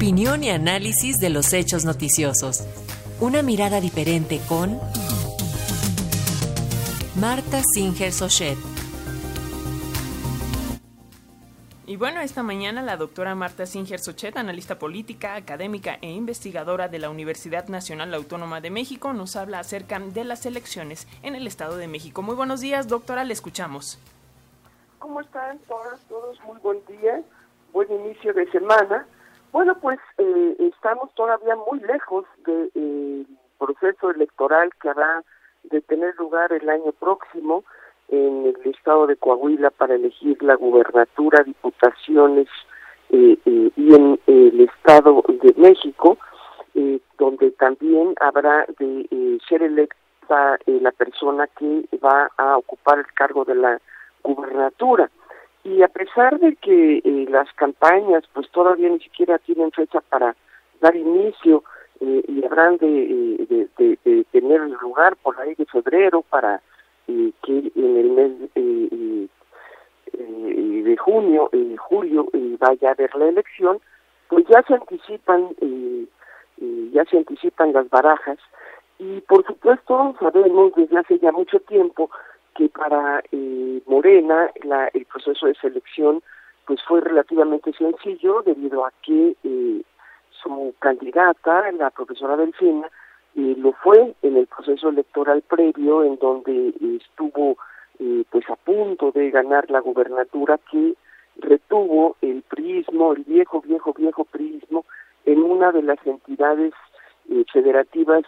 Opinión y análisis de los hechos noticiosos. Una mirada diferente con Marta Singer Sochet. Y bueno, esta mañana la doctora Marta Singer Sochet, analista política, académica e investigadora de la Universidad Nacional Autónoma de México, nos habla acerca de las elecciones en el Estado de México. Muy buenos días, doctora, le escuchamos. ¿Cómo están todas, todos? Muy buen día, buen inicio de semana. Bueno, pues eh, estamos todavía muy lejos del eh, proceso electoral que habrá de tener lugar el año próximo en el estado de Coahuila para elegir la gubernatura, diputaciones eh, eh, y en el estado de México, eh, donde también habrá de ser electa la persona que va a ocupar el cargo de la gubernatura. Y a pesar de que las campañas pues todavía ni siquiera tienen fecha para dar inicio y habrán de, de tener lugar por ahí de febrero para que en el mes eh, eh, de junio, julio, vaya a haber la elección, pues ya se anticipan, ya se anticipan las barajas. Y por supuesto sabemos desde hace ya mucho tiempo que para eh, Morena la, el proceso de selección pues fue relativamente sencillo debido a que su candidata, la profesora Delfina, y lo fue en el proceso electoral previo en donde estuvo eh, pues a punto de ganar la gubernatura que retuvo el priismo, el viejo, viejo, viejo priismo en una de las entidades eh, federativas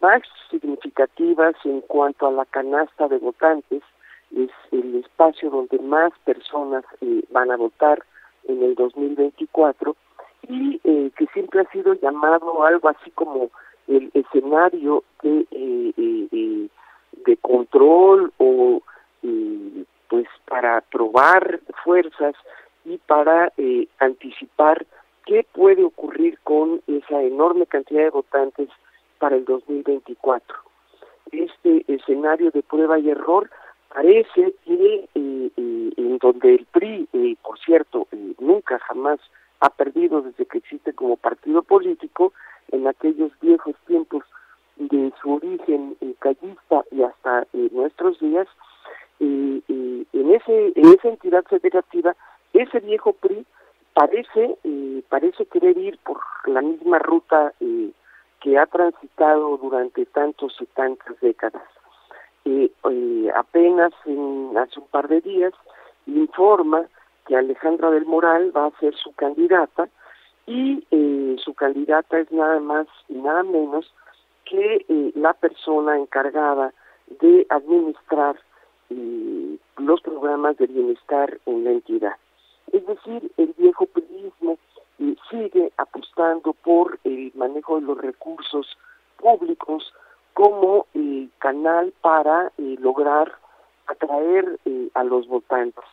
más significativas en cuanto a la canasta de votantes, es el espacio donde más personas eh, van a votar en el 2024 y que siempre ha sido llamado algo así como el escenario de, eh, eh, eh, de control o pues para probar fuerzas y para anticipar qué puede ocurrir con esa enorme cantidad de votantes para el 2024. Este escenario de prueba y error parece que en donde el PRI, por cierto, nunca jamás ha perdido desde que existe como partido político, en aquellos viejos tiempos de su origen eh, callista y hasta eh, nuestros días, eh, en ese en esa entidad federativa ese viejo PRI parece parece querer ir por la misma ruta que ha transitado durante tantos y tantas décadas. apenas hace un par de días informa que Alejandra del Moral va a ser su candidata y eh, su candidata es nada más y nada menos que eh, la persona encargada de administrar eh, los programas de bienestar en la entidad. Es decir, el viejo periodismo sigue apostando por el manejo de los recursos públicos como canal para lograr atraer a los votantes.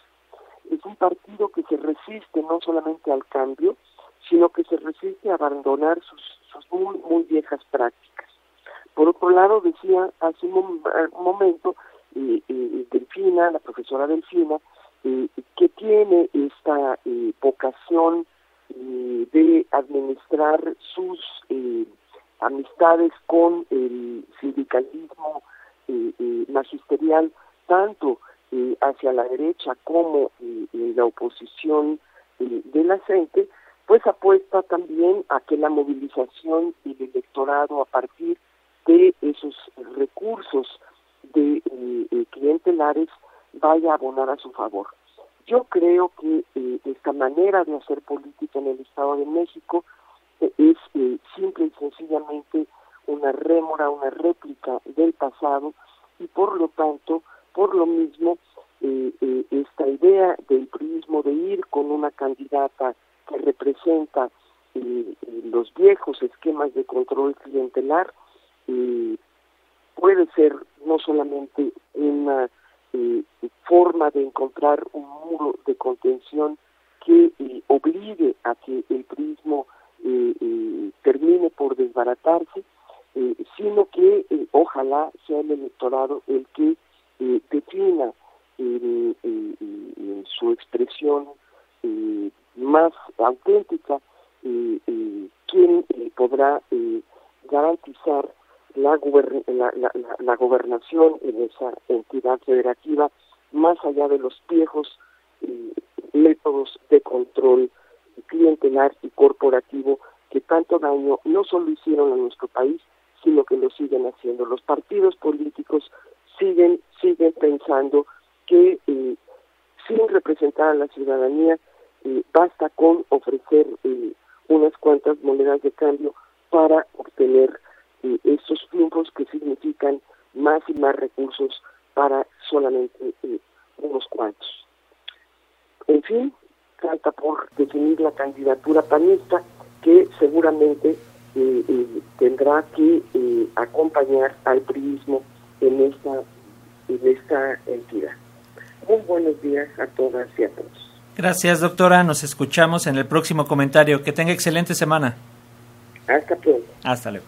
Es un partido que se resiste no solamente al cambio, sino que se resiste a abandonar sus, muy, muy viejas prácticas. Por otro lado, decía hace un, momento eh, eh, Delfina, la profesora Delfina, eh, que tiene esta eh, vocación eh, de administrar sus amistades con el sindicalismo magisterial, tanto hacia la derecha como la oposición de la gente, pues apuesta también a que la movilización del electorado a partir de esos recursos de eh, eh, clientelares vaya a abonar a su favor. Yo creo que eh, esta manera de hacer política en el Estado de México es simple y sencillamente una rémora, una réplica del pasado y por lo tanto, por lo mismo, esta idea del turismo de ir con una candidata que representa eh, eh, los viejos esquemas de control clientelar eh, puede ser no solamente una forma de encontrar un muro de contención que obligue a que el turismo termine por desbaratarse, sino que ojalá sea el electorado el que defina su expresión más auténtica y, quién podrá garantizar la, la, gobernación en esa entidad federativa, más allá de los viejos métodos de control clientelar y corporativo que tanto daño no solo hicieron a nuestro país, sino que lo siguen haciendo. Los partidos políticos siguen, siguen pensando que eh, sin representar a la ciudadanía eh, basta con ofrecer eh, unas cuantas monedas de cambio para obtener esos triunfos que significan más y más recursos para solamente unos cuantos. En fin, falta por definir la candidatura panista que seguramente eh, eh, tendrá que eh, acompañar al priismo en esta, en esta entidad. Muy buenos días a todas y a todos. Gracias, doctora. Nos escuchamos en el próximo comentario. Que tenga excelente semana. Hasta pronto. Hasta luego.